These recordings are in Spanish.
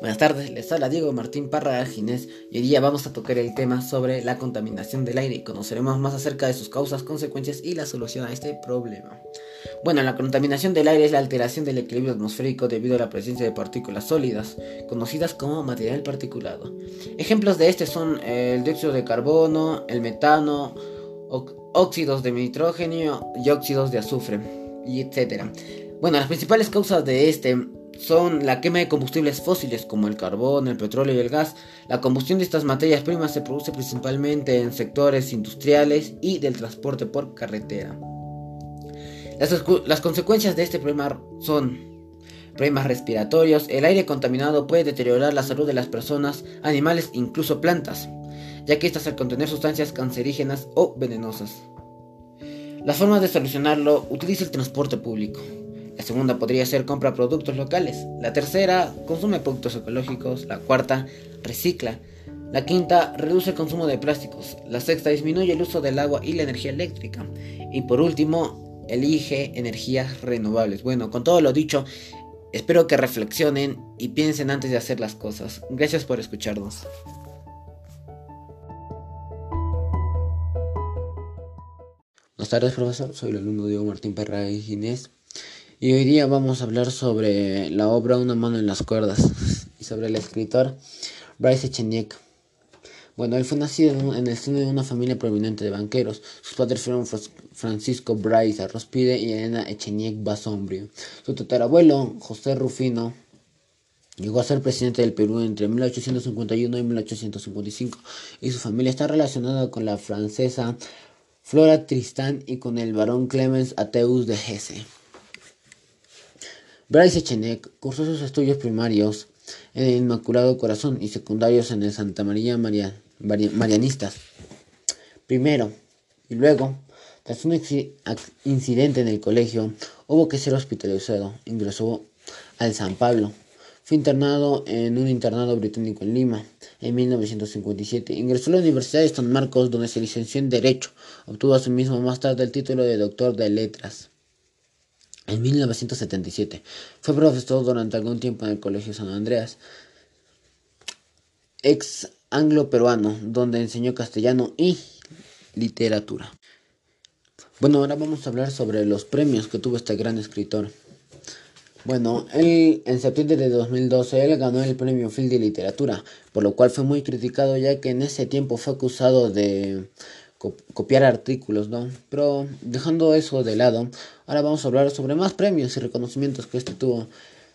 Buenas tardes, les habla Diego Martín Parra Ginés y hoy día vamos a tocar el tema sobre la contaminación del aire y conoceremos más acerca de sus causas, consecuencias y la solución a este problema. Bueno, la contaminación del aire es la alteración del equilibrio atmosférico debido a la presencia de partículas sólidas, conocidas como material particulado. Ejemplos de este son el dióxido de carbono, el metano, óxidos de nitrógeno y óxidos de azufre, y etc. Bueno, las principales causas de este son la quema de combustibles fósiles como el carbón, el petróleo y el gas. La combustión de estas materias primas se produce principalmente en sectores industriales y del transporte por carretera. Las, consecuencias de este problema son problemas respiratorios. El aire contaminado puede deteriorar la salud de las personas, animales, incluso plantas, ya que estas al contener sustancias cancerígenas o venenosas. La forma de solucionarlo utiliza el transporte público. La segunda podría ser compra productos locales. La tercera, consume productos ecológicos. La cuarta, recicla. La quinta, reduce el consumo de plásticos. La sexta, disminuye el uso del agua y la energía eléctrica. Y por último, elige energías renovables. Bueno, con todo lo dicho, espero que reflexionen y piensen antes de hacer las cosas. Gracias por escucharnos. Buenas tardes, profesor. Soy el alumno Diego Martín Perra y Ginés. Y hoy día vamos a hablar sobre la obra Una mano en las cuerdas y sobre el escritor Bryce Echenique. Bueno, él fue nacido en el seno de una familia prominente de banqueros. Sus padres fueron Francisco Bryce Arrospide y Elena Echenique Basombrio. Su tatarabuelo, José Rufino, llegó a ser presidente del Perú entre 1851 y 1855 y su familia está relacionada con la francesa Flora Tristán y con el barón Clemens Ateus de Hesse. Bryce Echenique cursó sus estudios primarios en el Inmaculado Corazón y secundarios en el Santa María Marianistas. Primero y luego, tras un incidente en el colegio, hubo que ser hospitalizado. Ingresó al San Pablo. Fue internado en un internado británico en Lima en 1957. Ingresó a la Universidad de San Marcos, donde se licenció en Derecho. Obtuvo mismo más tarde el título de doctor de Letras. En 1977 fue profesor durante algún tiempo en el Colegio San Andreas, ex anglo-peruano, donde enseñó castellano y literatura. Bueno, ahora vamos a hablar sobre los premios que tuvo este gran escritor. Bueno, él en septiembre de 2012 él ganó el premio Phil de literatura, por lo cual fue muy criticado ya que en ese tiempo fue acusado de copiar artículos, ¿no? Pero dejando eso de lado, ahora vamos a hablar sobre más premios y reconocimientos que este tuvo.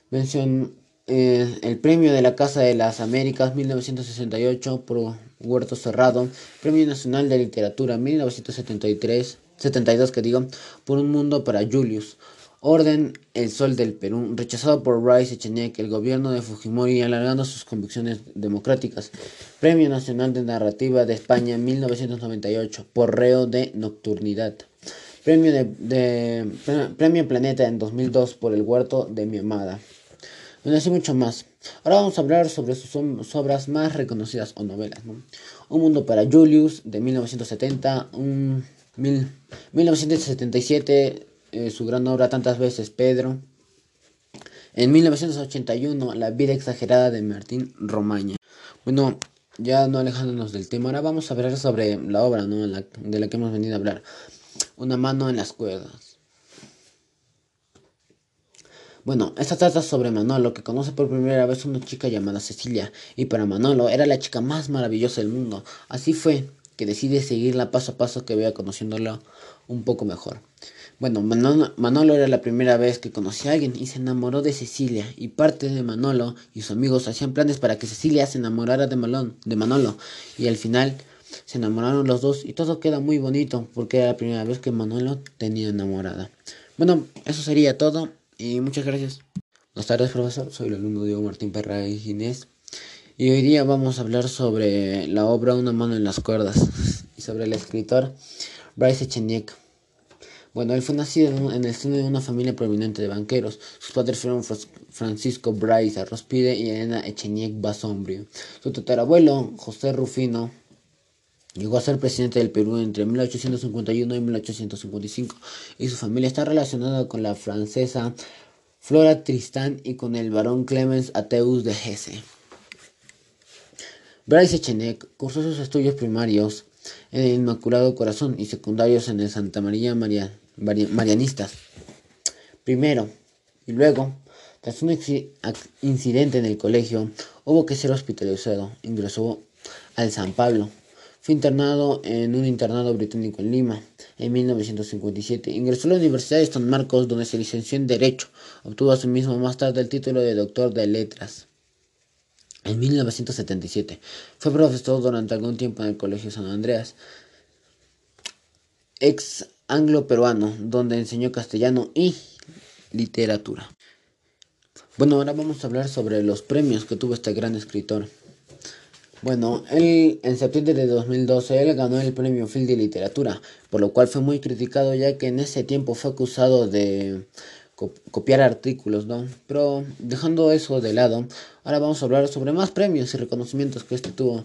Mención eh, el premio de la Casa de las Américas 1968 por Huerto Cerrado, Premio Nacional de Literatura 1973, 72 que digo, por Un Mundo para Julius, Orden El Sol del Perú, rechazado por Rice Echenique, el gobierno de Fujimori, alargando sus convicciones democráticas. Premio Nacional de Narrativa de España en 1998, por reo de nocturnidad. Premio, de, Premio Planeta en 2002 por El Huerto de mi Amada. Bueno, así mucho más. Ahora vamos a hablar sobre sus, obras más reconocidas o novelas. Un Mundo para Julius de 1970, un, 1977 eh, su gran obra tantas veces, Pedro. En 1981, La vida exagerada de Martín Romaña. Bueno, ya no alejándonos del tema, ahora vamos a hablar sobre la obra ¿no? de la que hemos venido a hablar. Una mano en las cuerdas. Bueno, esta trata sobre Manolo, que conoce por primera vez a una chica llamada Cecilia, y para Manolo era la chica más maravillosa del mundo. Así fue que decide seguirla paso a paso que vaya conociéndola un poco mejor. Bueno, Manolo, era la primera vez que conocía a alguien y se enamoró de Cecilia. Y parte de Manolo y sus amigos hacían planes para que Cecilia se enamorara de, de Manolo. Y al final se enamoraron los dos y todo queda muy bonito porque era la primera vez que Manolo tenía enamorada. Bueno, eso sería todo y muchas gracias. Buenas tardes, profesor. Soy el alumno Diego Martín Perra y Ginés. Y hoy día vamos a hablar sobre la obra Una mano en las cuerdas y sobre el escritor Bryce Echenique. Bueno, él fue nacido en el seno de una familia prominente de banqueros. Sus padres fueron Francisco Bryce Arrospide y Elena Echenique Basombrio. Su tatarabuelo, José Rufino, llegó a ser presidente del Perú entre 1851 y 1855 y su familia está relacionada con la francesa Flora Tristán y con el barón Clemens Ateus de Hesse. Bryce Echenek cursó sus estudios primarios en el Inmaculado Corazón y secundarios en el Santa María Marianistas. Primero, y luego, tras un incidente en el colegio, hubo que ser hospitalizado. Ingresó al San Pablo. Fue internado en un internado británico en Lima en 1957. Ingresó a la Universidad de San Marcos, donde se licenció en Derecho. Obtuvo asimismo más tarde el título de doctor de letras. En 1977 fue profesor durante algún tiempo en el Colegio San Andreas, ex anglo-peruano, donde enseñó castellano y literatura. Bueno, ahora vamos a hablar sobre los premios que tuvo este gran escritor. Bueno, él en septiembre de 2012 él ganó el premio Phil de Literatura, por lo cual fue muy criticado ya que en ese tiempo fue acusado de copiar artículos, ¿no? Pero dejando eso de lado, ahora vamos a hablar sobre más premios y reconocimientos que este tuvo.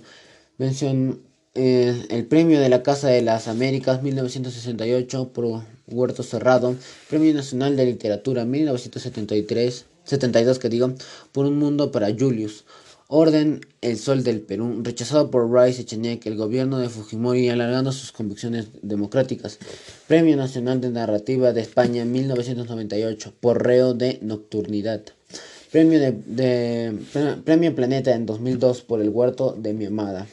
Mención eh, el premio de la Casa de las Américas 1968 por Huerto Cerrado, Premio Nacional de Literatura 1973, 72 que digo, por Un Mundo para Julius. Orden El Sol del Perú, rechazado por Rice Echenique, el gobierno de Fujimori, alargando sus convicciones democráticas. Premio Nacional de Narrativa de España en 1998, por reo de nocturnidad. Premio, de, Premio Planeta en 2002 por El Huerto de mi Amada.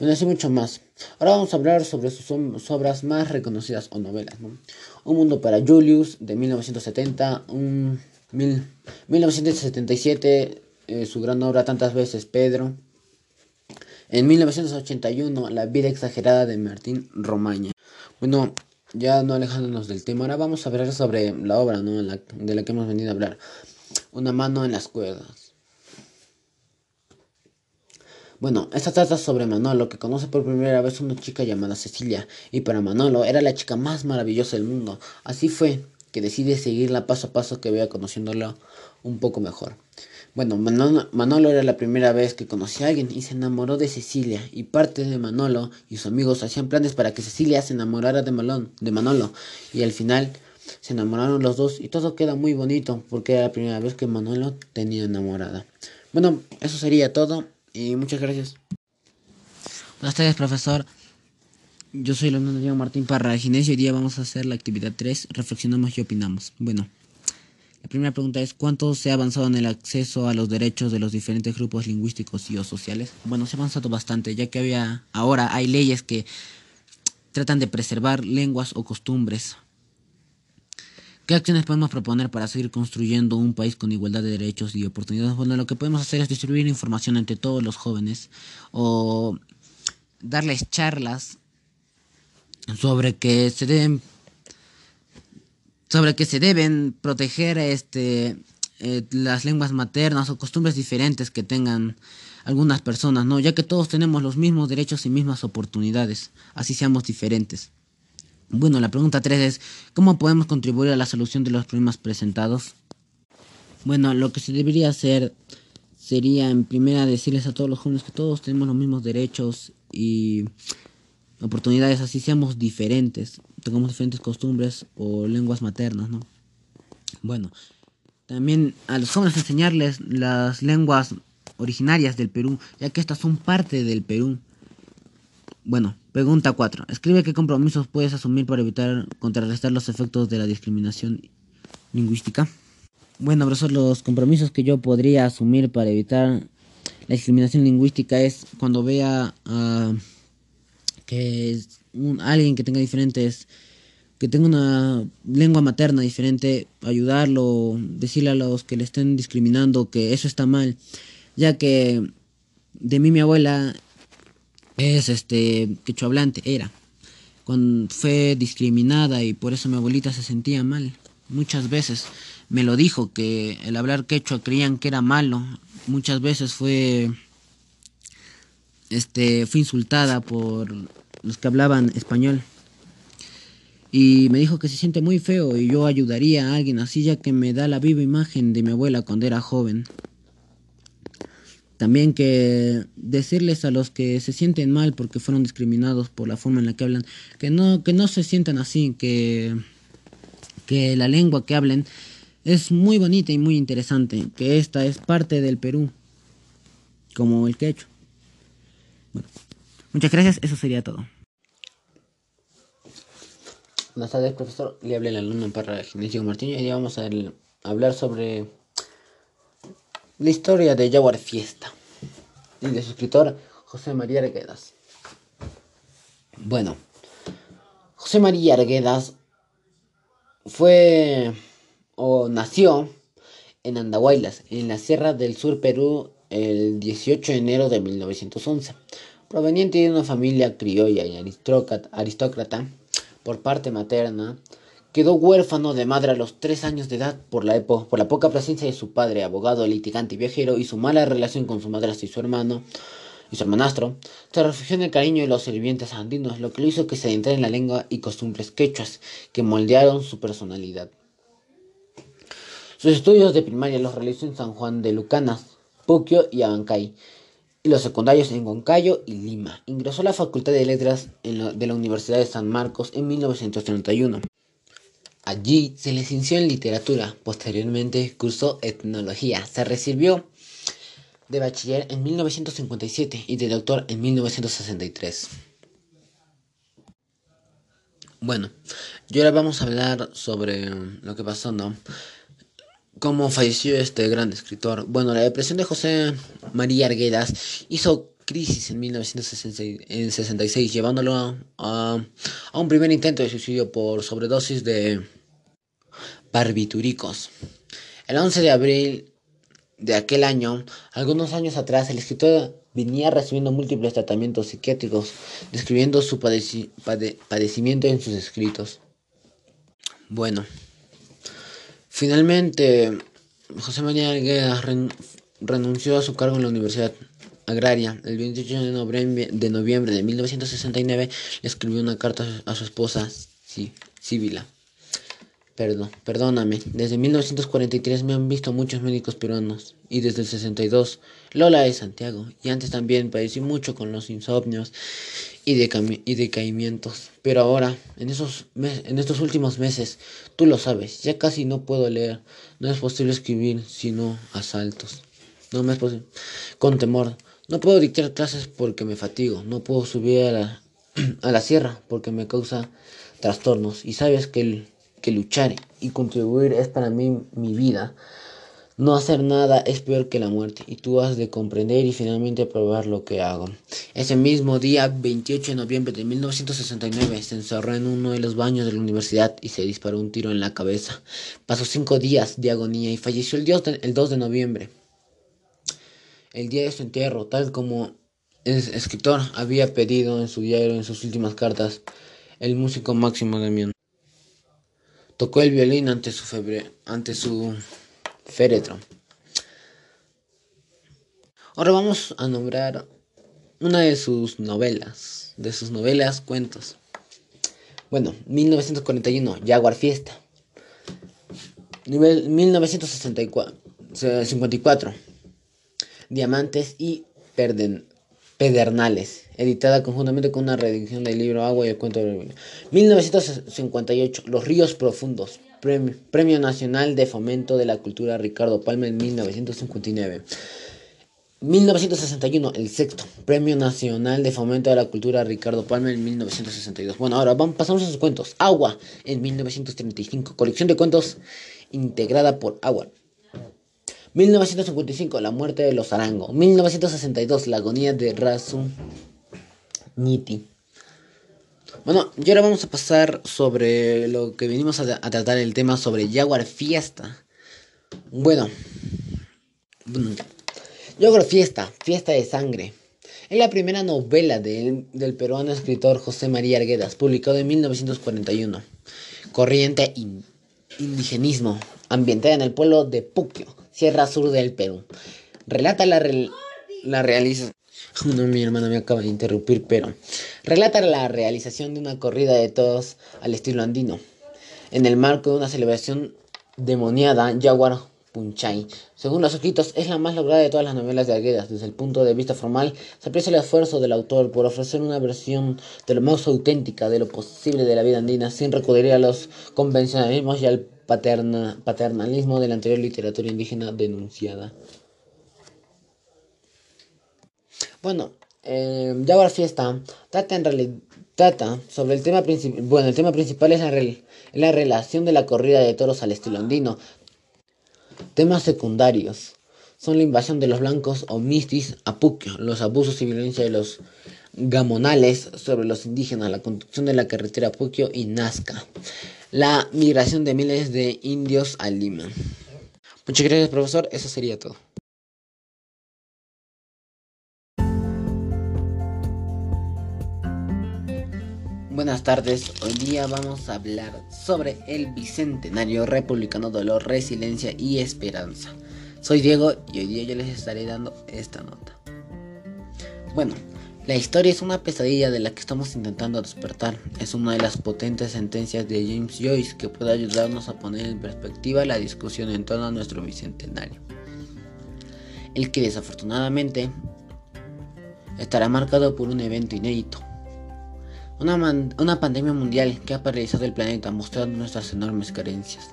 Bueno, así mucho más. Ahora vamos a hablar sobre sus, obras más reconocidas o novelas. Un Mundo para Julius de 1970, un, 1977 eh, su gran obra tantas veces, Pedro. En 1981, La vida exagerada de Martín Romaña. Bueno, ya no alejándonos del tema, ahora vamos a hablar sobre la obra ¿no? de la que hemos venido a hablar. Una mano en las cuerdas. Bueno, esta trata sobre Manolo, que conoce por primera vez una chica llamada Cecilia, y para Manolo era la chica más maravillosa del mundo. Así fue que decide seguirla paso a paso que vaya conociéndola un poco mejor. Bueno, Manolo, era la primera vez que conocía a alguien y se enamoró de Cecilia. Y parte de Manolo y sus amigos hacían planes para que Cecilia se enamorara de, de Manolo. Y al final se enamoraron los dos y todo queda muy bonito porque era la primera vez que Manolo tenía enamorada. Bueno, eso sería todo y muchas gracias. Buenas tardes, profesor. Yo soy el alumno Martín Parra Ginés y hoy día vamos a hacer la actividad 3, reflexionamos y opinamos. Bueno. La primera pregunta es, ¿cuánto se ha avanzado en el acceso a los derechos de los diferentes grupos lingüísticos y o sociales? Bueno, se ha avanzado bastante, ya que había, ahora hay leyes que tratan de preservar lenguas o costumbres. ¿Qué acciones podemos proponer para seguir construyendo un país con igualdad de derechos y oportunidades? Bueno, lo que podemos hacer es distribuir información entre todos los jóvenes o darles charlas sobre que se deben sobre que se deben proteger este, eh, las lenguas maternas o costumbres diferentes que tengan algunas personas, ¿no? Ya que todos tenemos los mismos derechos y mismas oportunidades, así seamos diferentes. Bueno, la pregunta 3 es, ¿cómo podemos contribuir a la solución de los problemas presentados? Bueno, lo que se debería hacer sería en primera decirles a todos los jóvenes que todos tenemos los mismos derechos y oportunidades, así seamos diferentes, tengamos diferentes costumbres o lenguas maternas, ¿no? Bueno, también a los jóvenes enseñarles las lenguas originarias del Perú, ya que estas son parte del Perú. Bueno, pregunta 4. Escribe qué compromisos puedes asumir para evitar contrarrestar los efectos de la discriminación lingüística. Bueno, profesor, los compromisos que yo podría asumir para evitar la discriminación lingüística es cuando vea a que un, alguien que tenga diferentes, que tenga una lengua materna diferente, ayudarlo, decirle a los que le estén discriminando que eso está mal, ya que de mí mi abuela es este quechua era, cuando fue discriminada y por eso mi abuelita se sentía mal. Muchas veces me lo dijo que el hablar quechua creían que era malo. Muchas veces fue este, fui insultada por los que hablaban español. Y me dijo que se siente muy feo y yo ayudaría a alguien así ya que me da la viva imagen de mi abuela cuando era joven. También que decirles a los que se sienten mal porque fueron discriminados por la forma en la que hablan, que no, que no se sientan así, que, que la lengua que hablen es muy bonita y muy interesante, que esta es parte del Perú, como el quechua. Bueno, muchas gracias, eso sería todo. Buenas tardes, profesor. Le hablé el alumno para Ginesio Martín y vamos a hablar sobre la historia de Jaguar Fiesta y de su escritor José María Arguedas. Bueno, José María Arguedas fue o nació en Andahuaylas, en la Sierra del Sur, Perú, el 18 de enero de 1911. Proveniente de una familia criolla y aristócrata, por parte materna, quedó huérfano de madre a los tres años de edad por la, por la poca presencia de su padre, abogado, litigante y viajero, y su mala relación con su madrastra y su hermano y su hermanastro, se refugió en el cariño de los sirvientes andinos, lo que lo hizo que se adentrara en la lengua y costumbres quechuas que moldearon su personalidad. Sus estudios de primaria los realizó en San Juan de Lucanas, Puquio y Abancay, y los secundarios en Huancayo y Lima. Ingresó a la Facultad de Letras de la Universidad de San Marcos en 1931. Allí se licenció en literatura, posteriormente cursó etnología, se recibió de bachiller en 1957 y de doctor en 1963. Bueno, y ahora vamos a hablar sobre lo que pasó, ¿no? Cómo falleció este gran escritor. Bueno, la depresión de José María Arguedas hizo crisis en 1966, llevándolo a, un primer intento de suicidio por sobredosis de barbitúricos. El 11 de abril de aquel año, algunos años atrás, el escritor venía recibiendo múltiples tratamientos psiquiátricos, describiendo su padecimiento en sus escritos. Bueno. Finalmente, José María Arguedas renunció a su cargo en la Universidad Agraria. El 28 de noviembre de, noviembre de 1969 le escribió una carta a su esposa, Sibila. Perdón, perdóname. Desde 1943 me han visto muchos médicos peruanos. Y desde el 62, Lola de Santiago. Y antes también padecí mucho con los insomnios y, y decaimientos. Pero ahora, en, esos en estos últimos meses, tú lo sabes, ya casi no puedo leer. No es posible escribir sino asaltos. No me es posible. Con temor. No puedo dictar clases porque me fatigo. No puedo subir a la, a la sierra porque me causa trastornos. Y sabes que el que luchar y contribuir es para mí mi vida. No hacer nada es peor que la muerte y tú has de comprender y finalmente probar lo que hago. Ese mismo día, 28 de noviembre de 1969, se encerró en uno de los baños de la universidad y se disparó un tiro en la cabeza. Pasó cinco días de agonía y falleció el, el 2 de noviembre. El día de su entierro, tal como el escritor había pedido en su diario en sus últimas cartas, el músico Máximo Damián. Tocó el violín ante su, febre, ante su féretro. Ahora vamos a nombrar una de sus novelas, de sus novelas, cuentos. Bueno, 1941, Jaguar Fiesta. Nivel 1954, Diamantes y Pedernales, editada conjuntamente con una reedición del libro Agua y el cuento de 1958, Los ríos profundos, premio, Nacional de Fomento de la Cultura Ricardo Palma en 1959. 1961, el sexto, Premio Nacional de Fomento de la Cultura Ricardo Palma en 1962. Bueno, ahora vamos, pasamos a sus cuentos. Agua en 1935, colección de cuentos integrada por Agua 1955, La muerte de los Arango. 1962, La agonía de Rasu Niti. Bueno, y ahora vamos a pasar sobre lo que venimos a, tratar el tema sobre Jaguar Fiesta. Bueno, Jaguar Fiesta, Fiesta de Sangre. Es la primera novela del peruano escritor José María Arguedas, publicado en 1941. Corriente indigenismo, ambientada en el pueblo de Puquio, Sierra Sur del Perú. Relata la, la realización... No, mi hermana me acaba de interrumpir, pero... Relata la realización de una corrida de todos al estilo andino, en el marco de una celebración demoniada Jaguar Punchay. Según los escritos, es la más lograda de todas las novelas de Arguedas. Desde el punto de vista formal, se aprecia el esfuerzo del autor por ofrecer una versión de lo más auténtica de lo posible de la vida andina, sin recurrir a los convencionalismos y al paternalismo de la anterior literatura indígena denunciada. Bueno, eh, ya Fiesta trata trata sobre el tema principal. Bueno, el tema principal es la, la relación de la corrida de toros al estilo andino. Temas secundarios son la invasión de los blancos o mistis a Puquio, los abusos y violencia de los gamonales sobre los indígenas, la construcción de la carretera Puquio y Nazca, la migración de miles de indios a Lima. Muchas gracias profesor, eso sería todo. Buenas tardes, hoy día vamos a hablar sobre el Bicentenario Republicano Dolor, Resiliencia y Esperanza. Soy Diego y hoy día yo les estaré dando esta nota. Bueno, la historia es una pesadilla de la que estamos intentando despertar. Es una de las potentes sentencias de James Joyce que puede ayudarnos a poner en perspectiva la discusión en torno a nuestro Bicentenario. El que desafortunadamente estará marcado por un evento inédito una, pandemia mundial que ha paralizado el planeta mostrando nuestras enormes carencias.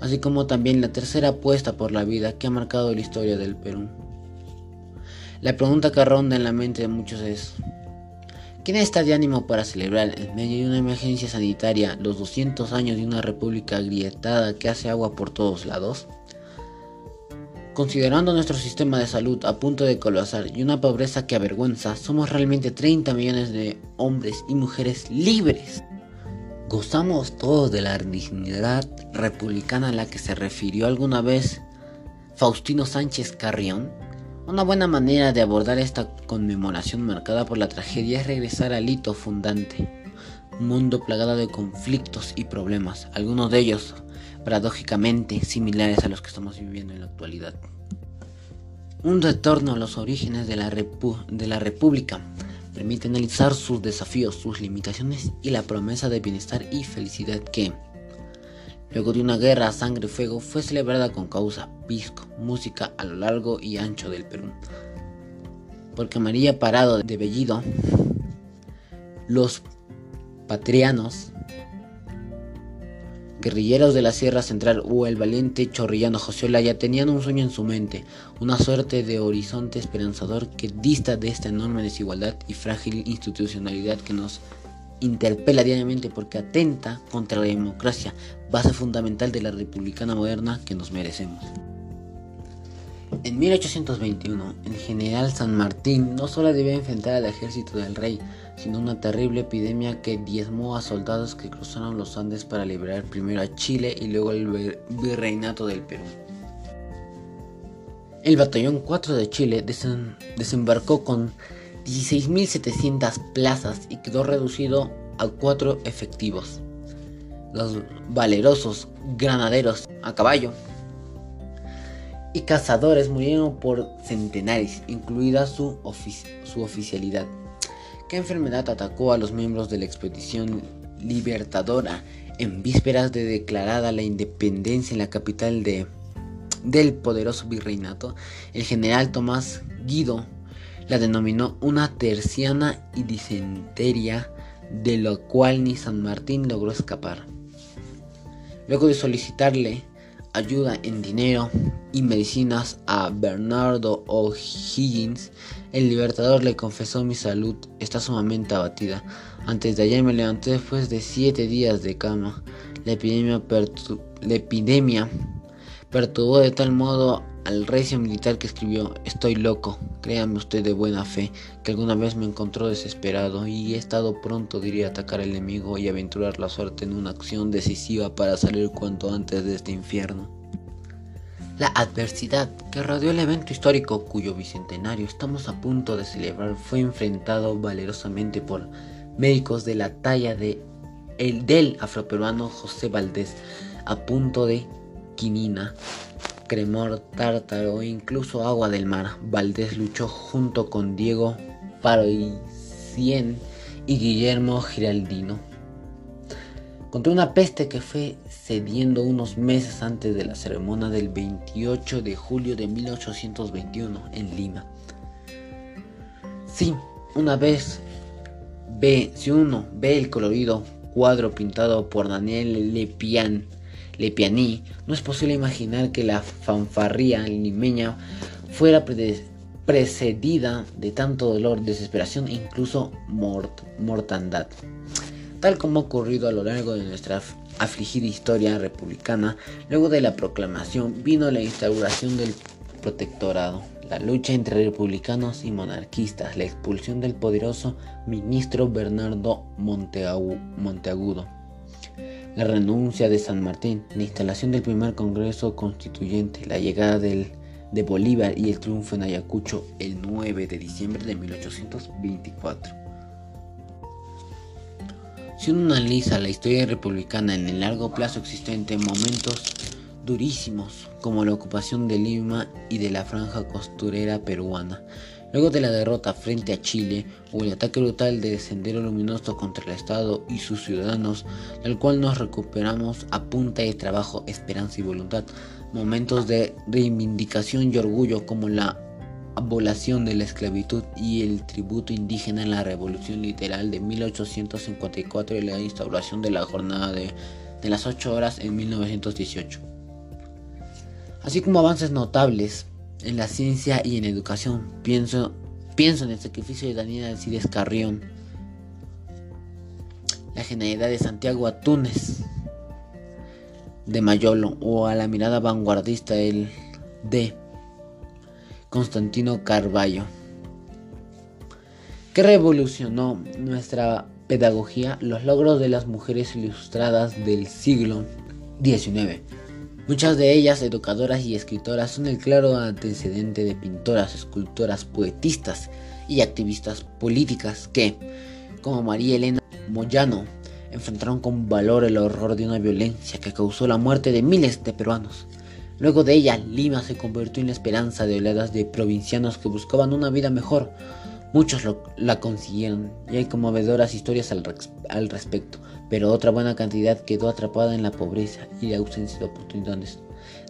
Así como también la tercera apuesta por la vida que ha marcado la historia del Perú. La pregunta que ronda en la mente de muchos es, ¿quién está de ánimo para celebrar en medio de una emergencia sanitaria los 200 años de una república agrietada que hace agua por todos lados? Considerando nuestro sistema de salud a punto de colapsar y una pobreza que avergüenza, somos realmente 30 millones de hombres y mujeres libres. ¿Gozamos todos de la dignidad republicana a la que se refirió alguna vez Faustino Sánchez Carrión? Una buena manera de abordar esta conmemoración marcada por la tragedia es regresar al hito fundante, un mundo plagado de conflictos y problemas, algunos de ellos paradójicamente similares a los que estamos viviendo en la actualidad. Un retorno a los orígenes de la, de la República permite analizar sus desafíos, sus limitaciones y la promesa de bienestar y felicidad que, luego de una guerra a sangre y fuego, fue celebrada con causa, pisco, música a lo largo y ancho del Perú. Porque María Parado de Bellido, los patrianos guerrilleros de la Sierra Central o el valiente chorrillano José Olaya tenían un sueño en su mente, una suerte de horizonte esperanzador que dista de esta enorme desigualdad y frágil institucionalidad que nos interpela diariamente porque atenta contra la democracia, base fundamental de la republicana moderna que nos merecemos. En 1821, el general San Martín no solo debía enfrentar al ejército del rey, sino una terrible epidemia que diezmó a soldados que cruzaron los Andes para liberar primero a Chile y luego el virreinato del Perú. El batallón 4 de Chile desembarcó con 16.700 plazas y quedó reducido a 4 efectivos. Los valerosos granaderos a caballo y cazadores murieron por centenares, incluida su, su oficialidad. ¿Qué enfermedad atacó a los miembros de la expedición libertadora en vísperas de declarada la independencia en la capital de, del poderoso virreinato? El general Tomás Guido la denominó una terciana y disenteria, de lo cual ni San Martín logró escapar. Luego de solicitarle ayuda en dinero y medicinas a Bernardo O'Higgins, el libertador le confesó mi salud está sumamente abatida. Antes de ayer me levanté después de siete días de cama. La epidemia, la epidemia perturbó de tal modo al recio militar que escribió Estoy loco, créame usted de buena fe, que alguna vez me encontró desesperado y he estado pronto diría atacar al enemigo y aventurar la suerte en una acción decisiva para salir cuanto antes de este infierno. La adversidad que rodeó el evento histórico cuyo bicentenario estamos a punto de celebrar fue enfrentado valerosamente por médicos de la talla de el del afroperuano José Valdés a punto de quinina cremor, tártaro e incluso agua del mar. Valdés luchó junto con Diego Paroicien y Guillermo Giraldino contra una peste que fue cediendo unos meses antes de la ceremonia del 28 de julio de 1821 en Lima. Sí, una vez ve, si uno ve el colorido cuadro pintado por Daniel Lepian Lepianí, no es posible imaginar que la fanfarría limeña fuera precedida de tanto dolor, desesperación e incluso mortandad. Tal como ha ocurrido a lo largo de nuestra afligida historia republicana, luego de la proclamación vino la instauración del protectorado, la lucha entre republicanos y monarquistas, la expulsión del poderoso ministro Bernardo Monteagudo, la renuncia de San Martín, la instalación del primer Congreso Constituyente, la llegada de Bolívar y el triunfo en Ayacucho el 9 de diciembre de 1824. Si uno analiza la historia republicana en el largo plazo existente, momentos durísimos como la ocupación de Lima y de la franja costurera peruana, luego de la derrota frente a Chile o el ataque brutal de Sendero Luminoso contra el Estado y sus ciudadanos, del cual nos recuperamos a punta de trabajo, esperanza y voluntad, momentos de reivindicación y orgullo como la abolición de la esclavitud y el tributo indígena en la Revolución Literal de 1854 y la instauración de la jornada de, las 8 horas en 1918. Así como avances notables en la ciencia y en educación, pienso, pienso en el sacrificio de Daniel Alcides Carrión, la genialidad de Santiago Atunes de Mayolo o a la mirada vanguardista el de Constantino Carballo, que revolucionó nuestra pedagogía, los logros de las mujeres ilustradas del siglo XIX. Muchas de ellas, educadoras y escritoras, son el claro antecedente de pintoras, escultoras, poetistas y activistas políticas que, como María Elena Moyano, enfrentaron con valor el horror de una violencia que causó la muerte de miles de peruanos. Luego de ella, Lima se convirtió en la esperanza de oleadas de provincianos que buscaban una vida mejor. Muchos la consiguieron y hay conmovedoras historias al respecto, pero otra buena cantidad quedó atrapada en la pobreza y la ausencia de oportunidades,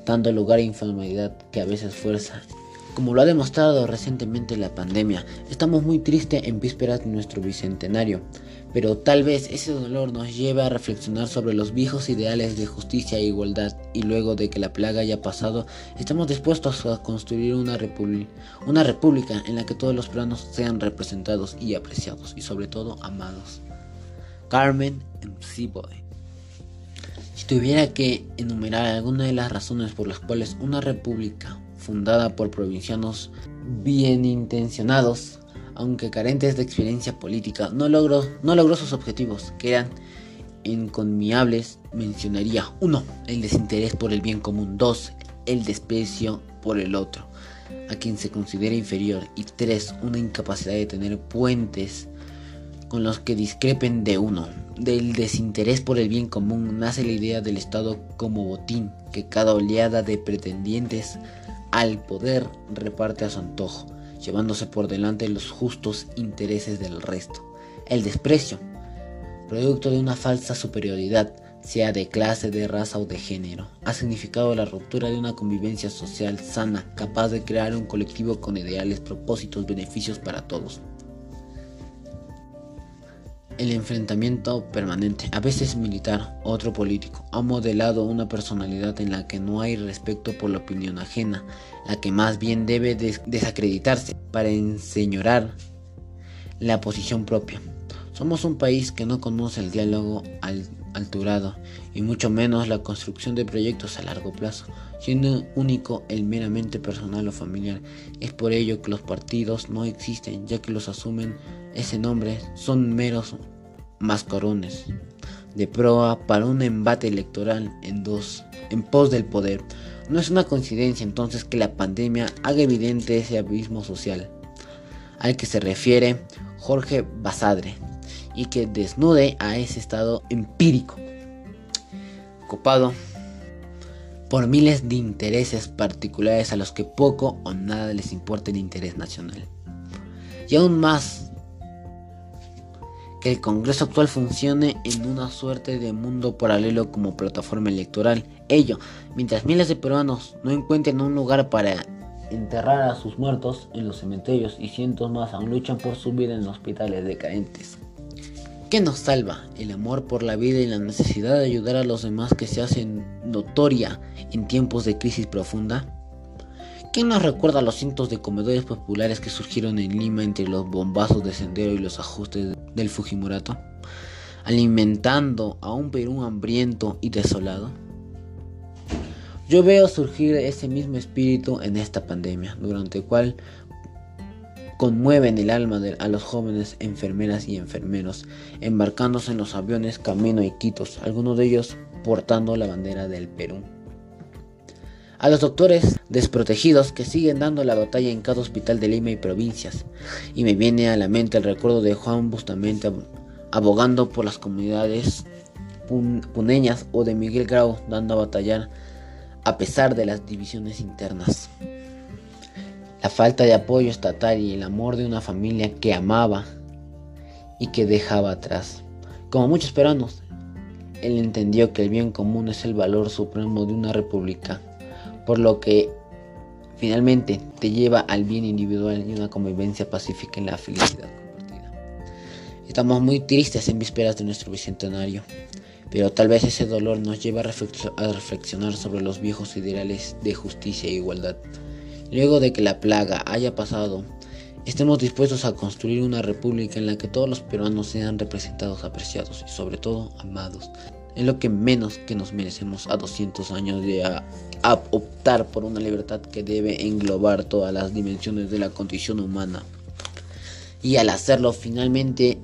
dando lugar a informalidad que a veces fuerza como lo ha demostrado recientemente la pandemia, estamos muy tristes en vísperas de nuestro bicentenario, pero tal vez ese dolor nos lleve a reflexionar sobre los viejos ideales de justicia e igualdad y luego de que la plaga haya pasado, estamos dispuestos a construir una, una república en la que todos los planos sean representados y apreciados y sobre todo amados. Carmen Boy. Si tuviera que enumerar alguna de las razones por las cuales una república fundada por provincianos bien intencionados, aunque carentes de experiencia política, no logró, no logró sus objetivos, que eran inconmiables. Mencionaría 1. El desinterés por el bien común. 2. El desprecio por el otro, a quien se considera inferior. Y 3. Una incapacidad de tener puentes con los que discrepen de uno. Del desinterés por el bien común nace la idea del Estado como botín, que cada oleada de pretendientes al poder reparte a su antojo, llevándose por delante los justos intereses del resto. El desprecio, producto de una falsa superioridad, sea de clase, de raza o de género, ha significado la ruptura de una convivencia social sana, capaz de crear un colectivo con ideales, propósitos, beneficios para todos el enfrentamiento permanente, a veces militar, otro político, ha modelado una personalidad en la que no hay respeto por la opinión ajena, la que más bien debe desacreditarse para enseñorar la posición propia. Somos un país que no conoce el diálogo alturado y mucho menos la construcción de proyectos a largo plazo, siendo único el meramente personal o familiar. Es por ello que los partidos no existen, ya que los asumen ese nombre son meros mascarones de proa para un embate electoral en dos en pos del poder. No es una coincidencia entonces que la pandemia haga evidente ese abismo social al que se refiere Jorge Basadre y que desnude a ese estado empírico copado por miles de intereses particulares a los que poco o nada les importa el interés nacional. Y aún más que el Congreso actual funcione en una suerte de mundo paralelo como plataforma electoral. Ello, mientras miles de peruanos no encuentren un lugar para enterrar a sus muertos en los cementerios y cientos más aún luchan por su vida en hospitales decadentes. ¿Qué nos salva? El amor por la vida y la necesidad de ayudar a los demás que se hacen notoria en tiempos de crisis profunda. ¿Quién nos recuerda los cientos de comedores populares que surgieron en Lima entre los bombazos de sendero y los ajustes del Fujimorato? Alimentando a un Perú hambriento y desolado. Yo veo surgir ese mismo espíritu en esta pandemia, durante el cual conmueven el alma a los jóvenes enfermeras y enfermeros, embarcándose en los aviones camino a Iquitos, algunos de ellos portando la bandera del Perú a los doctores desprotegidos que siguen dando la batalla en cada hospital de Lima y provincias. Y me viene a la mente el recuerdo de Juan Bustamante abogando por las comunidades puneñas o de Miguel Grau dando a batallar a pesar de las divisiones internas. La falta de apoyo estatal y el amor de una familia que amaba y que dejaba atrás. Como muchos peruanos, él entendió que el bien común es el valor supremo de una república por lo que finalmente te lleva al bien individual y una convivencia pacífica en la felicidad compartida. Estamos muy tristes en vísperas de nuestro bicentenario, pero tal vez ese dolor nos lleva a reflexionar sobre los viejos ideales de justicia e igualdad. Luego de que la plaga haya pasado, estemos dispuestos a construir una república en la que todos los peruanos sean representados, apreciados y sobre todo amados es lo que menos que nos merecemos a 200 años de optar por una libertad que debe englobar todas las dimensiones de la condición humana. Y al hacerlo finalmente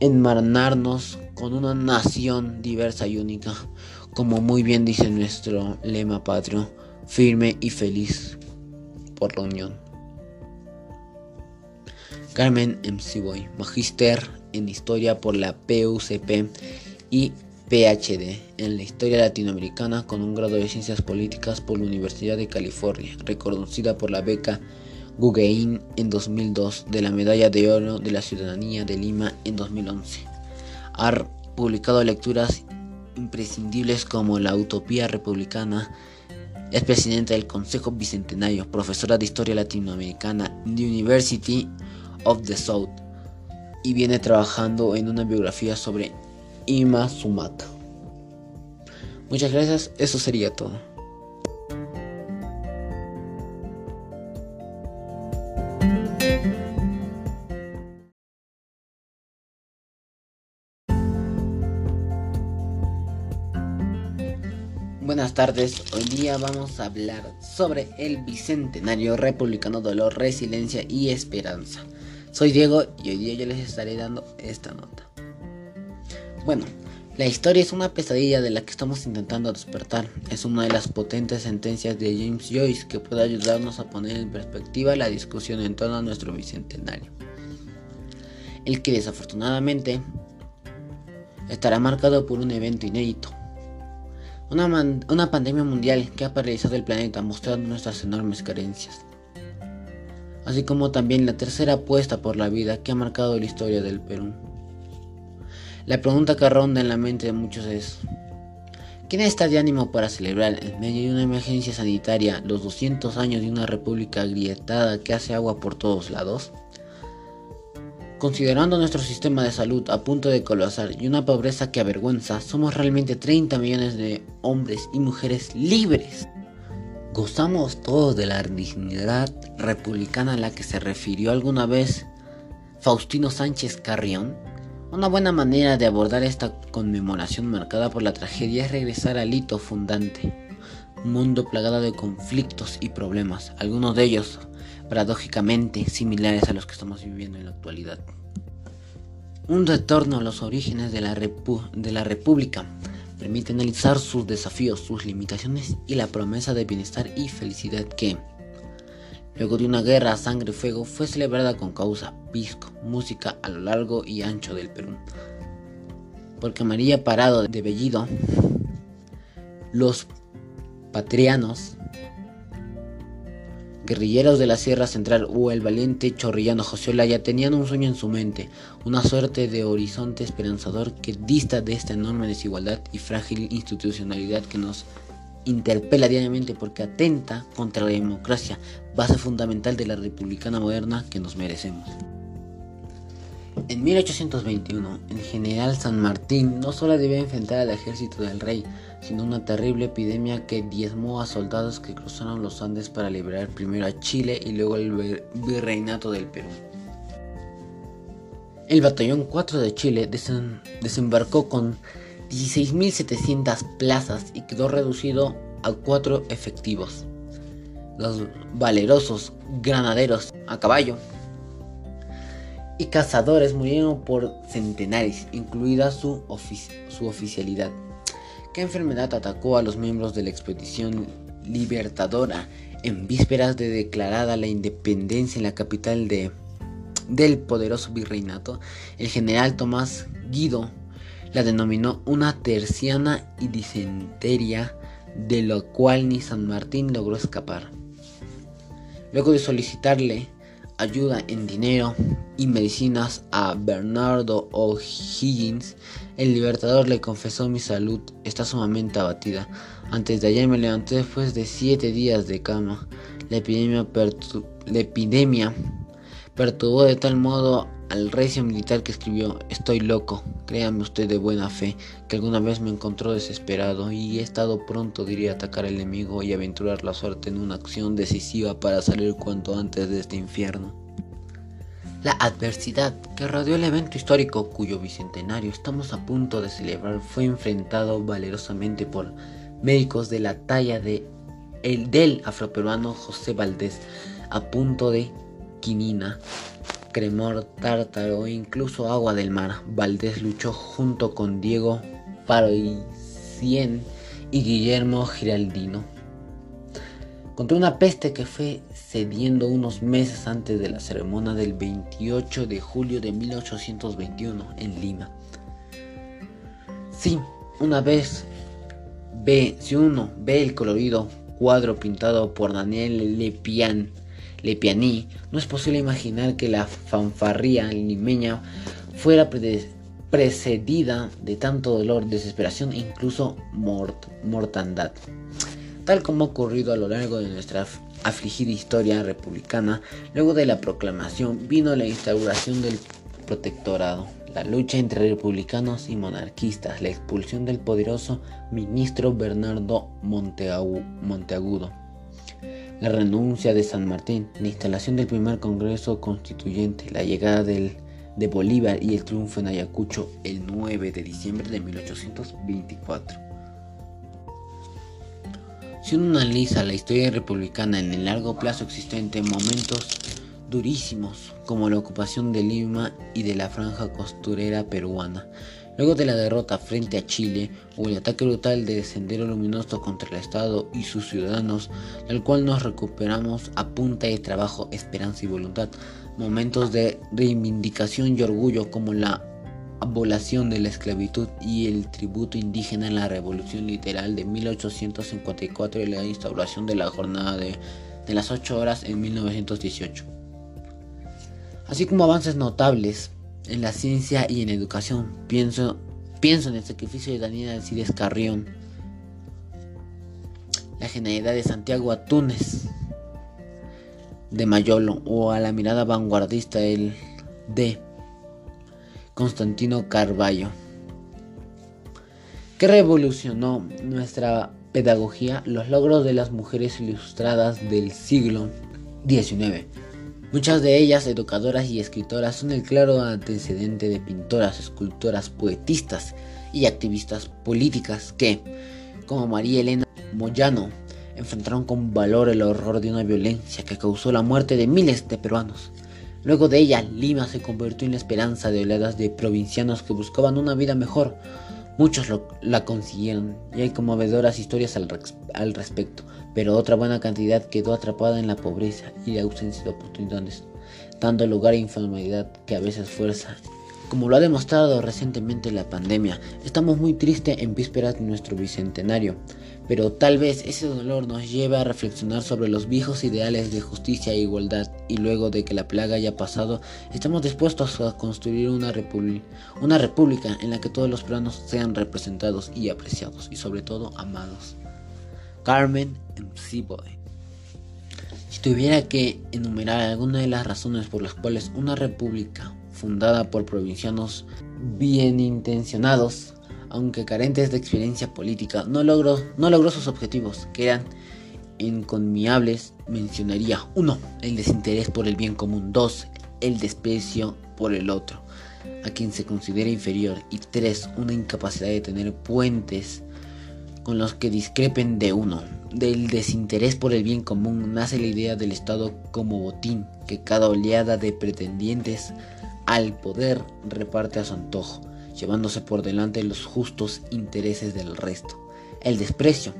enmarnarnos con una nación diversa y única, como muy bien dice nuestro lema patrio, firme y feliz por la unión. Carmen Boy, Magister en Historia por la PUCP y PhD en la historia latinoamericana con un grado de ciencias políticas por la Universidad de California, reconocida por la beca Guggenheim en 2002 de la Medalla de Oro de la Ciudadanía de Lima en 2011. Ha publicado lecturas imprescindibles como La Utopía Republicana. Es presidenta del Consejo Bicentenario, profesora de Historia Latinoamericana the University of the South y viene trabajando en una biografía sobre Ima Sumaka. Muchas gracias, eso sería todo. Buenas tardes, hoy día vamos a hablar sobre el Bicentenario Republicano Dolor, Resiliencia y Esperanza. Soy Diego y hoy día yo les estaré dando esta nota. Bueno, la historia es una pesadilla de la que estamos intentando despertar. Es una de las potentes sentencias de James Joyce que puede ayudarnos a poner en perspectiva la discusión en torno a nuestro bicentenario. El que desafortunadamente estará marcado por un evento inédito. Una, una pandemia mundial que ha paralizado el planeta mostrando nuestras enormes carencias. Así como también la tercera apuesta por la vida que ha marcado la historia del Perú. La pregunta que ronda en la mente de muchos es, ¿quién está de ánimo para celebrar en medio de una emergencia sanitaria los 200 años de una república agrietada que hace agua por todos lados? Considerando nuestro sistema de salud a punto de colapsar y una pobreza que avergüenza, somos realmente 30 millones de hombres y mujeres libres. ¿Gozamos todos de la dignidad republicana a la que se refirió alguna vez Faustino Sánchez Carrión? Una buena manera de abordar esta conmemoración marcada por la tragedia es regresar al hito fundante, un mundo plagado de conflictos y problemas, algunos de ellos paradójicamente similares a los que estamos viviendo en la actualidad. Un retorno a los orígenes de la, República permite analizar sus desafíos, sus limitaciones y la promesa de bienestar y felicidad que, Luego de una guerra a sangre y fuego, fue celebrada con causa, pisco, música a lo largo y ancho del Perú. Porque María Parado de Bellido, los patrianos, guerrilleros de la Sierra Central o el valiente chorrillano José Olaya tenían un sueño en su mente, una suerte de horizonte esperanzador que dista de esta enorme desigualdad y frágil institucionalidad que nos interpela diariamente porque atenta contra la democracia, base fundamental de la republicana moderna que nos merecemos. En 1821, el general San Martín no solo debía enfrentar al ejército del rey, sino una terrible epidemia que diezmó a soldados que cruzaron los Andes para liberar primero a Chile y luego el virreinato del Perú. El batallón 4 de Chile desembarcó con 16.700 plazas y quedó reducido a cuatro efectivos. Los valerosos granaderos a caballo y cazadores murieron por centenares, incluida su oficialidad. ¿Qué enfermedad atacó a los miembros de la expedición libertadora en vísperas de declarada la independencia en la capital de, del poderoso virreinato? El general Tomás Guido la denominó una terciana y disenteria, de lo cual ni San Martín logró escapar. Luego de solicitarle ayuda en dinero y medicinas a Bernardo O'Higgins, el libertador le confesó mi salud está sumamente abatida. Antes de ayer me levanté después de siete días de cama. La epidemia, la epidemia perturbó de tal modo al recio militar que escribió Estoy loco, créame usted de buena fe, que alguna vez me encontró desesperado y he estado pronto, diría, atacar al enemigo y aventurar la suerte en una acción decisiva para salir cuanto antes de este infierno. La adversidad que rodeó el evento histórico cuyo bicentenario estamos a punto de celebrar fue enfrentado valerosamente por médicos de la talla de el del afroperuano José Valdés a punto de quinina cremor, tártaro e incluso agua del mar. Valdés luchó junto con Diego Paroicien y Guillermo Giraldino contra una peste que fue cediendo unos meses antes de la ceremonia del 28 de julio de 1821 en Lima. Sí, una vez ve, si uno ve el colorido cuadro pintado por Daniel Lepian Lepianí, no es posible imaginar que la fanfarría limeña fuera precedida de tanto dolor, desesperación e incluso mortandad. Tal como ha ocurrido a lo largo de nuestra afligida historia republicana, luego de la proclamación vino la instauración del protectorado, la lucha entre republicanos y monarquistas, la expulsión del poderoso ministro Bernardo Monteagudo la renuncia de San Martín, la instalación del primer Congreso Constituyente, la llegada de Bolívar y el triunfo en Ayacucho el 9 de diciembre de 1824. Si uno analiza la historia republicana en el largo plazo existente, momentos durísimos como la ocupación de Lima y de la franja costurera peruana, Luego de la derrota frente a Chile o el ataque brutal de Sendero Luminoso contra el Estado y sus ciudadanos, del cual nos recuperamos a punta de trabajo, esperanza y voluntad, momentos de reivindicación y orgullo como la abolición de la esclavitud y el tributo indígena en la Revolución Literal de 1854 y la instauración de la jornada de, de las 8 horas en 1918. Así como avances notables en la ciencia y en educación. Pienso, pienso en el sacrificio de Daniel Alcides Carrión, la genialidad de Santiago Atunes de Mayolo o a la mirada vanguardista el de Constantino Carballo, que revolucionó nuestra pedagogía, los logros de las mujeres ilustradas del siglo XIX Muchas de ellas, educadoras y escritoras, son el claro antecedente de pintoras, escultoras, poetistas y activistas políticas que, como María Elena Moyano, enfrentaron con valor el horror de una violencia que causó la muerte de miles de peruanos. Luego de ella, Lima se convirtió en la esperanza de oleadas de provincianos que buscaban una vida mejor. Muchos la consiguieron y hay conmovedoras historias al, al respecto pero otra buena cantidad quedó atrapada en la pobreza y la ausencia de oportunidades, dando lugar a informalidad que a veces fuerza. Como lo ha demostrado recientemente la pandemia, estamos muy tristes en vísperas de nuestro bicentenario, pero tal vez ese dolor nos lleve a reflexionar sobre los viejos ideales de justicia e igualdad y luego de que la plaga haya pasado, estamos dispuestos a construir una, una república en la que todos los planos sean representados y apreciados y sobre todo amados. Carmen MC-Boy. Si tuviera que enumerar alguna de las razones por las cuales una república fundada por provincianos bien intencionados, aunque carentes de experiencia política, no logró, no logró sus objetivos, que eran inconmiables. Mencionaría 1. El desinterés por el bien común. 2. El desprecio por el otro, a quien se considera inferior. Y 3. Una incapacidad de tener puentes con los que discrepen de uno. Del desinterés por el bien común nace la idea del Estado como botín que cada oleada de pretendientes al poder reparte a su antojo, llevándose por delante los justos intereses del resto. El desprecio,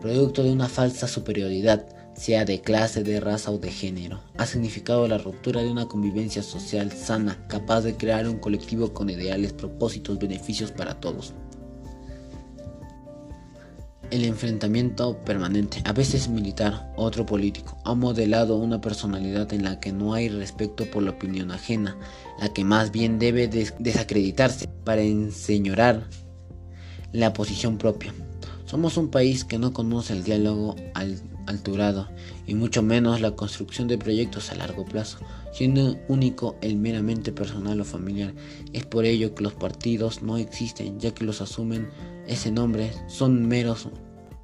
producto de una falsa superioridad, sea de clase, de raza o de género, ha significado la ruptura de una convivencia social sana, capaz de crear un colectivo con ideales, propósitos, beneficios para todos el enfrentamiento permanente, a veces militar, otro político, ha modelado una personalidad en la que no hay respeto por la opinión ajena, la que más bien debe desacreditarse para enseñorar la posición propia. Somos un país que no conoce el diálogo alturado y mucho menos la construcción de proyectos a largo plazo, siendo único el meramente personal o familiar. Es por ello que los partidos no existen, ya que los asumen ese nombre son meros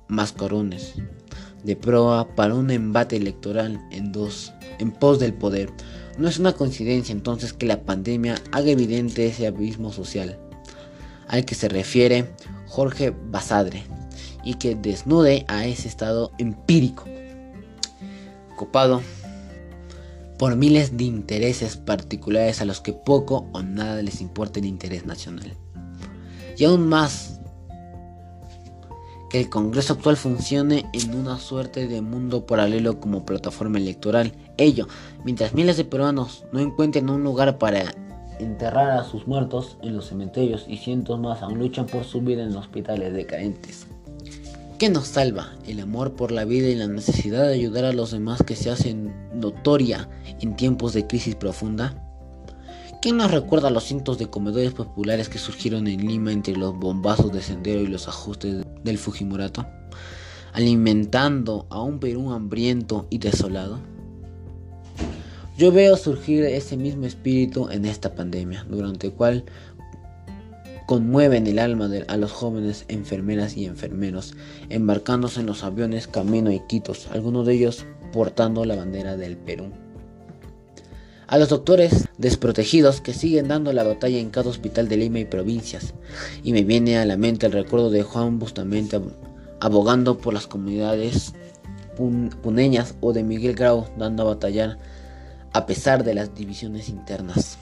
mascarones de proa para un embate electoral en dos en pos del poder. No es una coincidencia entonces que la pandemia haga evidente ese abismo social al que se refiere Jorge Basadre y que desnude a ese estado empírico copado por miles de intereses particulares a los que poco o nada les importa el interés nacional. Y aún más que el Congreso actual funcione en una suerte de mundo paralelo como plataforma electoral. Ello, mientras miles de peruanos no encuentren un lugar para enterrar a sus muertos en los cementerios y cientos más aún luchan por su vida en hospitales decadentes. ¿Qué nos salva? El amor por la vida y la necesidad de ayudar a los demás que se hacen notoria en tiempos de crisis profunda. ¿Quién nos recuerda los cientos de comedores populares que surgieron en Lima entre los bombazos de sendero y los ajustes del Fujimorato? Alimentando a un Perú hambriento y desolado. Yo veo surgir ese mismo espíritu en esta pandemia, durante el cual conmueven el alma a los jóvenes enfermeras y enfermeros, embarcándose en los aviones camino a Iquitos, algunos de ellos portando la bandera del Perú a los doctores desprotegidos que siguen dando la batalla en cada hospital de Lima y provincias. Y me viene a la mente el recuerdo de Juan Bustamante abogando por las comunidades puneñas o de Miguel Grau dando a batallar a pesar de las divisiones internas.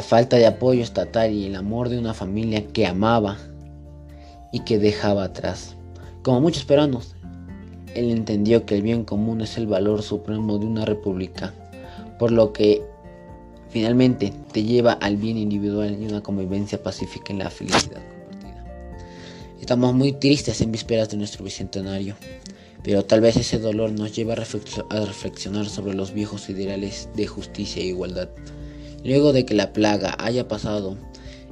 La falta de apoyo estatal y el amor de una familia que amaba y que dejaba atrás. Como muchos peruanos, él entendió que el bien común es el valor supremo de una república por lo que finalmente te lleva al bien individual y una convivencia pacífica en la felicidad compartida. Estamos muy tristes en vísperas de nuestro bicentenario, pero tal vez ese dolor nos lleve a reflexionar sobre los viejos ideales de justicia e igualdad. Luego de que la plaga haya pasado,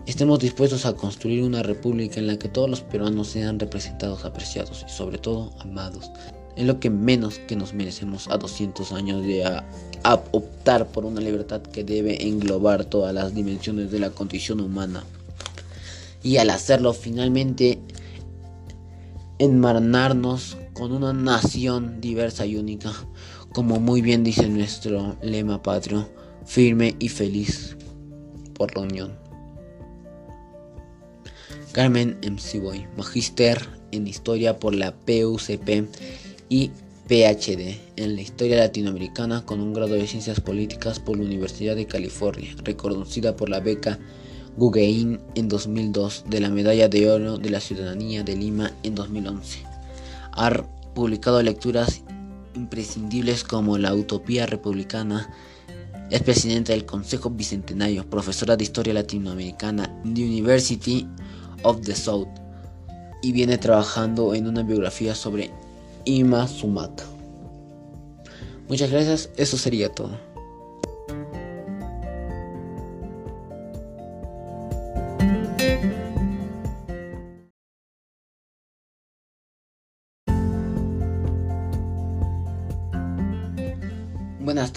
estemos dispuestos a construir una república en la que todos los peruanos sean representados, apreciados y sobre todo amados. Es lo que menos que nos merecemos a 200 años de optar por una libertad que debe englobar todas las dimensiones de la condición humana. Y al hacerlo finalmente enmarnarnos con una nación diversa y única, como muy bien dice nuestro lema patrio, firme y feliz por la unión. Carmen Boy, magíster en historia por la PUCP y PhD en la historia latinoamericana con un grado de ciencias políticas por la Universidad de California, reconocida por la beca Guggenheim en 2002 de la Medalla de Oro de la Ciudadanía de Lima en 2011. Ha publicado lecturas imprescindibles como La Utopía Republicana, es presidenta del Consejo Bicentenario, profesora de Historia Latinoamericana en the University of the South y viene trabajando en una biografía sobre Ima Sumaka. Muchas gracias, eso sería todo.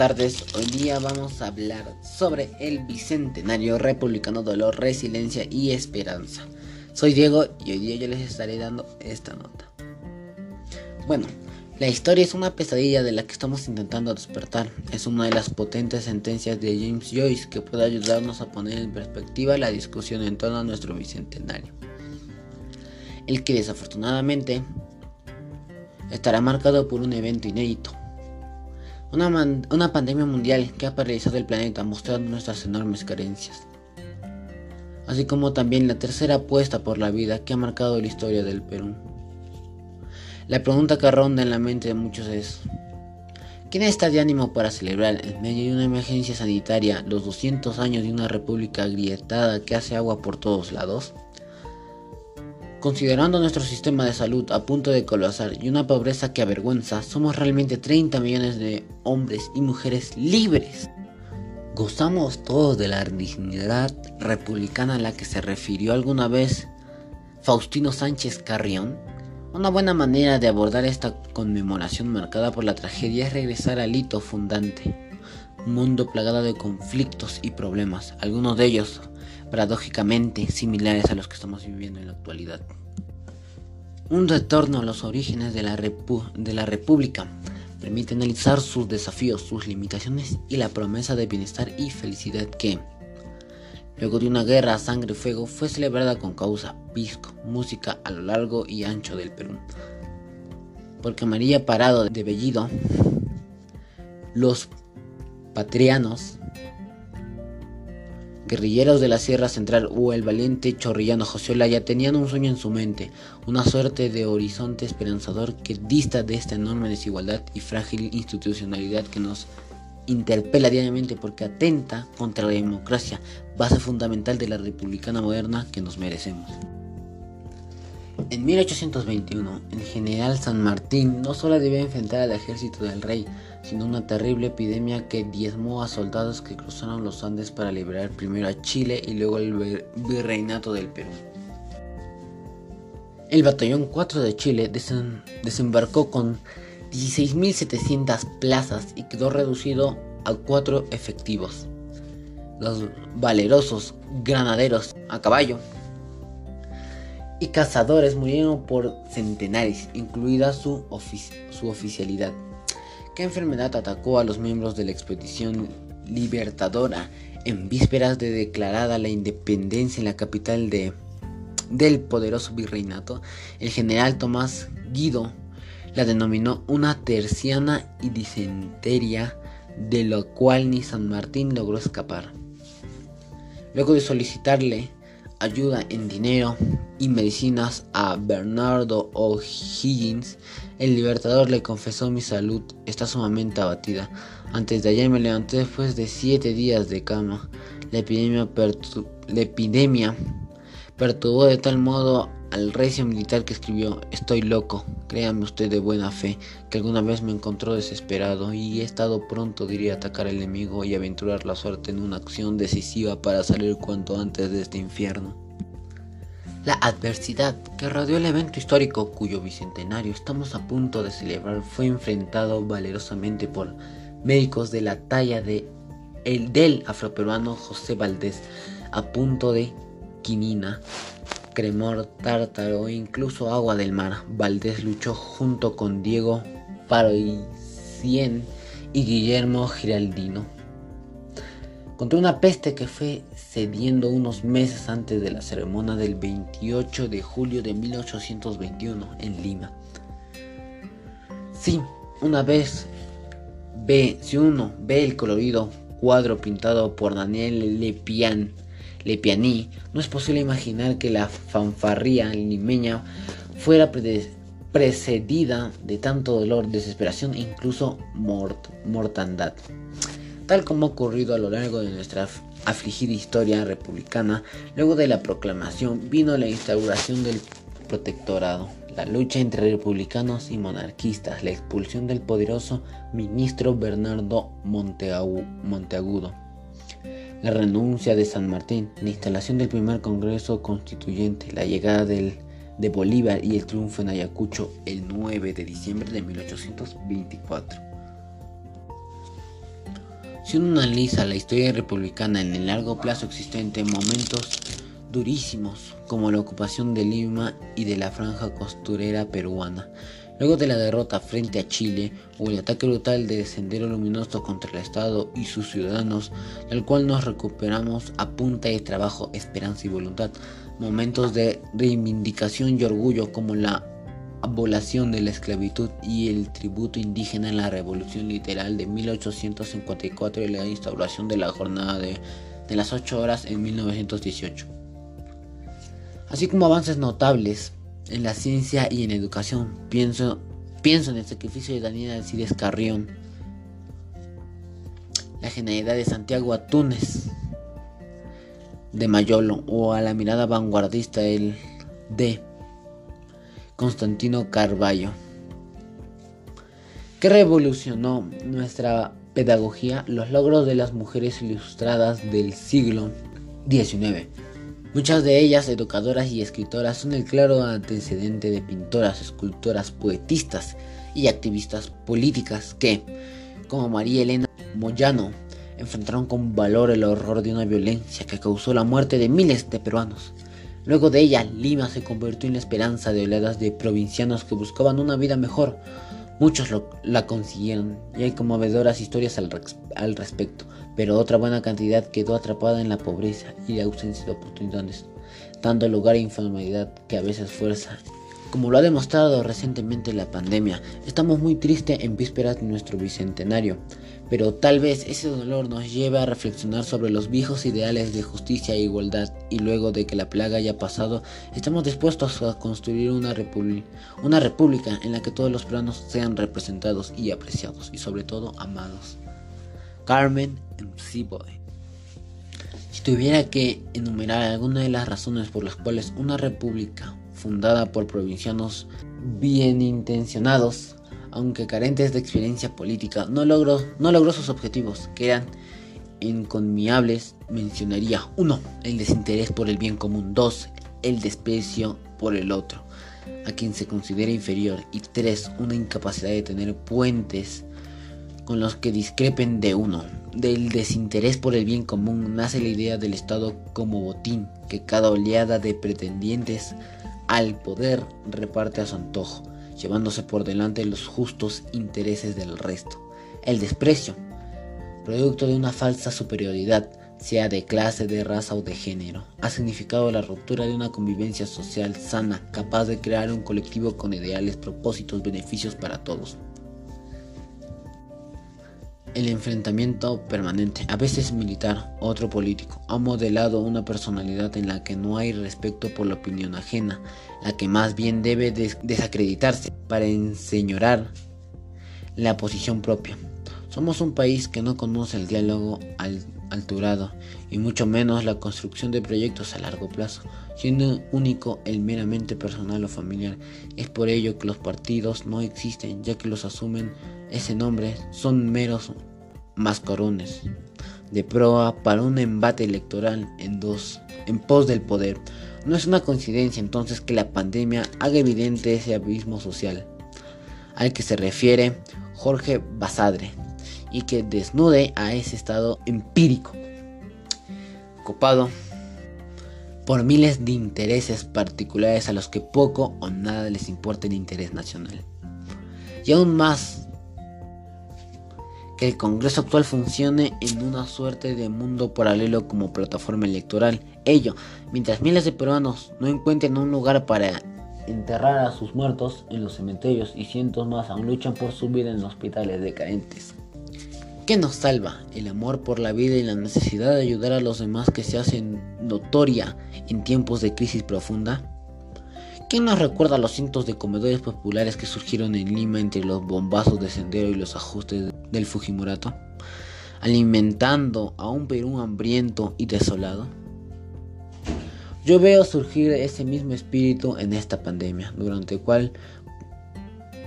Tardes, hoy día vamos a hablar sobre el Bicentenario Republicano Dolor, Resiliencia y Esperanza. Soy Diego y hoy día yo les estaré dando esta nota. Bueno, la historia es una pesadilla de la que estamos intentando despertar. Es una de las potentes sentencias de James Joyce que puede ayudarnos a poner en perspectiva la discusión en torno a nuestro Bicentenario. El que desafortunadamente estará marcado por un evento inédito. Una, una, pandemia mundial que ha paralizado el planeta mostrando nuestras enormes carencias. Así como también la tercera apuesta por la vida que ha marcado la historia del Perú. La pregunta que ronda en la mente de muchos es, ¿quién está de ánimo para celebrar en medio de una emergencia sanitaria los 200 años de una república agrietada que hace agua por todos lados? Considerando nuestro sistema de salud a punto de colapsar y una pobreza que avergüenza, somos realmente 30 millones de hombres y mujeres libres. ¿Gozamos todos de la dignidad republicana a la que se refirió alguna vez Faustino Sánchez Carrión? Una buena manera de abordar esta conmemoración marcada por la tragedia es regresar al hito fundante, un mundo plagado de conflictos y problemas, algunos de ellos paradójicamente similares a los que estamos viviendo en la actualidad. Un retorno a los orígenes de la, de la República permite analizar sus desafíos, sus limitaciones y la promesa de bienestar y felicidad que, luego de una guerra a sangre y fuego, fue celebrada con causa, pisco, música a lo largo y ancho del Perú. Porque María Parado de Bellido, los patrianos guerrilleros de la Sierra Central o el valiente chorrillano José Olaya tenían un sueño en su mente, una suerte de horizonte esperanzador que dista de esta enorme desigualdad y frágil institucionalidad que nos interpela diariamente porque atenta contra la democracia, base fundamental de la republicana moderna que nos merecemos. En 1821, el general San Martín no solo debía enfrentar al ejército del rey, sino una terrible epidemia que diezmó a soldados que cruzaron los Andes para liberar primero a Chile y luego el virreinato del Perú. El batallón 4 de Chile desembarcó con 16.700 plazas y quedó reducido a 4 efectivos. Los valerosos granaderos a caballo y cazadores murieron por centenares, incluida su, su oficialidad. ¿Qué enfermedad atacó a los miembros de la expedición libertadora en vísperas de declarada la independencia en la capital de, del poderoso virreinato? El general Tomás Guido la denominó una terciana y disenteria, de lo cual ni San Martín logró escapar. Luego de solicitarle ayuda en dinero y medicinas a Bernardo O'Higgins, el libertador le confesó mi salud está sumamente abatida. Antes de ayer me levanté después de siete días de cama. La epidemia, perturbó de tal modo al recio militar que escribió Estoy loco, créame usted de buena fe, que alguna vez me encontró desesperado y he estado pronto diría atacar al enemigo y aventurar la suerte en una acción decisiva para salir cuanto antes de este infierno. La adversidad que rodeó el evento histórico cuyo bicentenario estamos a punto de celebrar fue enfrentado valerosamente por médicos de la talla de el del afroperuano José Valdés a punto de quinina cremor, tártaro e incluso agua del mar. Valdés luchó junto con Diego Paroicien y Guillermo Giraldino contra una peste que fue cediendo unos meses antes de la ceremonia del 28 de julio de 1821 en Lima. Sí, una vez ve, si uno ve el colorido cuadro pintado por Daniel Lepian Lepianí, no es posible imaginar que la fanfarría limeña fuera precedida de tanto dolor, desesperación e incluso mortandad. Tal como ha ocurrido a lo largo de nuestra afligida historia republicana, luego de la proclamación vino la instauración del protectorado, la lucha entre republicanos y monarquistas, la expulsión del poderoso ministro Bernardo Monteagudo la renuncia de San Martín, la instalación del primer Congreso Constituyente, la llegada de Bolívar y el triunfo en Ayacucho el 9 de diciembre de 1824. Si uno analiza la historia republicana en el largo plazo existen momentos durísimos como la ocupación de Lima y de la franja costurera peruana. Luego de la derrota frente a Chile o el ataque brutal de Sendero Luminoso contra el Estado y sus ciudadanos, del cual nos recuperamos a punta de trabajo, esperanza y voluntad, momentos de reivindicación y orgullo como la abolición de la esclavitud y el tributo indígena en la revolución literal de 1854 y la instauración de la jornada de, de las 8 horas en 1918. Así como avances notables en la ciencia y en educación, pienso, pienso en el sacrificio de Daniel Alcides Carrión, la genialidad de Santiago Atúnez de Mayolo o a la mirada vanguardista el de Constantino Carballo, que revolucionó nuestra pedagogía, los logros de las mujeres ilustradas del siglo XIX. Muchas de ellas, educadoras y escritoras, son el claro antecedente de pintoras, escultoras, poetistas y activistas políticas que, como María Elena Moyano, enfrentaron con valor el horror de una violencia que causó la muerte de miles de peruanos. Luego de ella, Lima se convirtió en la esperanza de oleadas de provincianos que buscaban una vida mejor. Muchos la consiguieron y hay conmovedoras historias al, al respecto, pero otra buena cantidad quedó atrapada en la pobreza y la ausencia de oportunidades, dando lugar a informalidad que a veces fuerza como lo ha demostrado recientemente la pandemia, estamos muy tristes en vísperas de nuestro bicentenario, pero tal vez ese dolor nos lleve a reflexionar sobre los viejos ideales de justicia e igualdad y luego de que la plaga haya pasado, estamos dispuestos a construir una, república en la que todos los planos sean representados y apreciados y sobre todo amados. Carmen Boy. Si tuviera que enumerar alguna de las razones por las cuales una república fundada por provincianos bien intencionados, aunque carentes de experiencia política, no logró, sus objetivos, que eran inconmiables. Mencionaría 1. El desinterés por el bien común. 2. El desprecio por el otro, a quien se considera inferior. Y 3. Una incapacidad de tener puentes con los que discrepen de uno. Del desinterés por el bien común nace la idea del Estado como botín, que cada oleada de pretendientes al poder reparte a su antojo, llevándose por delante los justos intereses del resto. El desprecio, producto de una falsa superioridad, sea de clase, de raza o de género, ha significado la ruptura de una convivencia social sana, capaz de crear un colectivo con ideales, propósitos, beneficios para todos el enfrentamiento permanente, a veces militar, otro político, ha modelado una personalidad en la que no hay respeto por la opinión ajena, la que más bien debe desacreditarse para enseñorar la posición propia. Somos un país que no conoce el diálogo alturado y mucho menos la construcción de proyectos a largo plazo, siendo único el meramente personal o familiar. Es por ello que los partidos no existen, ya que los asumen ese nombre son meros mascarones de proa para un embate electoral en dos en pos del poder. No es una coincidencia entonces que la pandemia haga evidente ese abismo social al que se refiere Jorge Basadre y que desnude a ese estado empírico copado por miles de intereses particulares a los que poco o nada les importa el interés nacional. Y aún más que el Congreso actual funcione en una suerte de mundo paralelo como plataforma electoral. Ello, mientras miles de peruanos no encuentren un lugar para enterrar a sus muertos en los cementerios y cientos más aún luchan por su vida en hospitales decadentes. ¿Qué nos salva? El amor por la vida y la necesidad de ayudar a los demás que se hacen notoria en tiempos de crisis profunda. ¿Quién nos recuerda los cientos de comedores populares que surgieron en Lima entre los bombazos de sendero y los ajustes del Fujimorato? Alimentando a un Perú hambriento y desolado. Yo veo surgir ese mismo espíritu en esta pandemia, durante el cual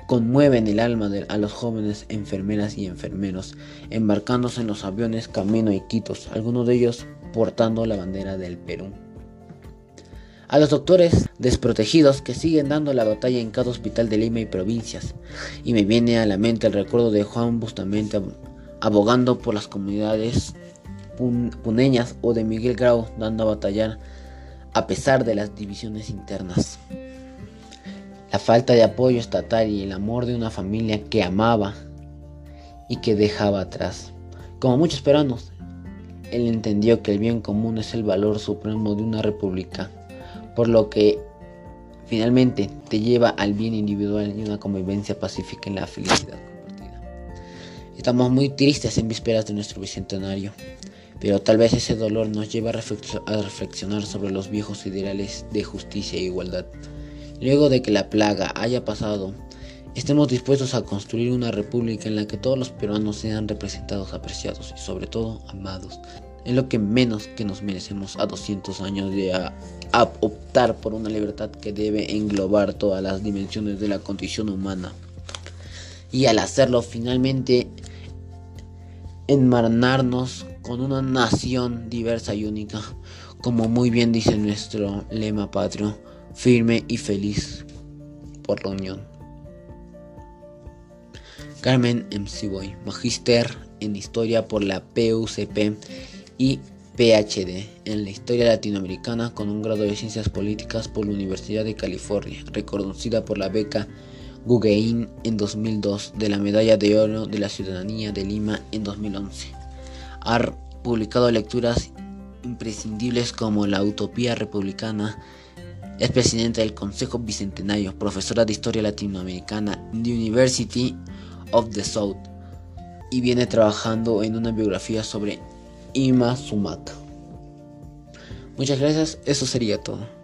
conmueven el alma a los jóvenes enfermeras y enfermeros, embarcándose en los aviones camino a Iquitos, algunos de ellos portando la bandera del Perú a los doctores desprotegidos que siguen dando la batalla en cada hospital de Lima y provincias. Y me viene a la mente el recuerdo de Juan Bustamante abogando por las comunidades puneñas o de Miguel Grau, dando a batallar a pesar de las divisiones internas. La falta de apoyo estatal y el amor de una familia que amaba y que dejaba atrás. Como muchos peruanos, él entendió que el bien común es el valor supremo de una república, por lo que finalmente te lleva al bien individual y una convivencia pacífica en la felicidad compartida. Estamos muy tristes en vísperas de nuestro bicentenario, pero tal vez ese dolor nos lleve a, reflexionar sobre los viejos ideales de justicia e igualdad. Luego de que la plaga haya pasado, estemos dispuestos a construir una república en la que todos los peruanos sean representados, apreciados y sobre todo amados. Es lo que menos que nos merecemos a 200 años de optar por una libertad que debe englobar todas las dimensiones de la condición humana. Y al hacerlo finalmente enmarnarnos con una nación diversa y única, como muy bien dice nuestro lema patrio, firme y feliz por la unión. Carmen Boy, Magister en Historia por la PUCP y PhD en la Historia Latinoamericana con un grado de Ciencias Políticas por la Universidad de California, reconocida por la beca Guggenheim en 2002 de la Medalla de Oro de la Ciudadanía de Lima en 2011. Ha publicado lecturas imprescindibles como La Utopía Republicana, es presidenta del Consejo Bicentenario, profesora de Historia Latinoamericana en the University of the South y viene trabajando en una biografía sobre Ima Sumata. Muchas gracias, eso sería todo.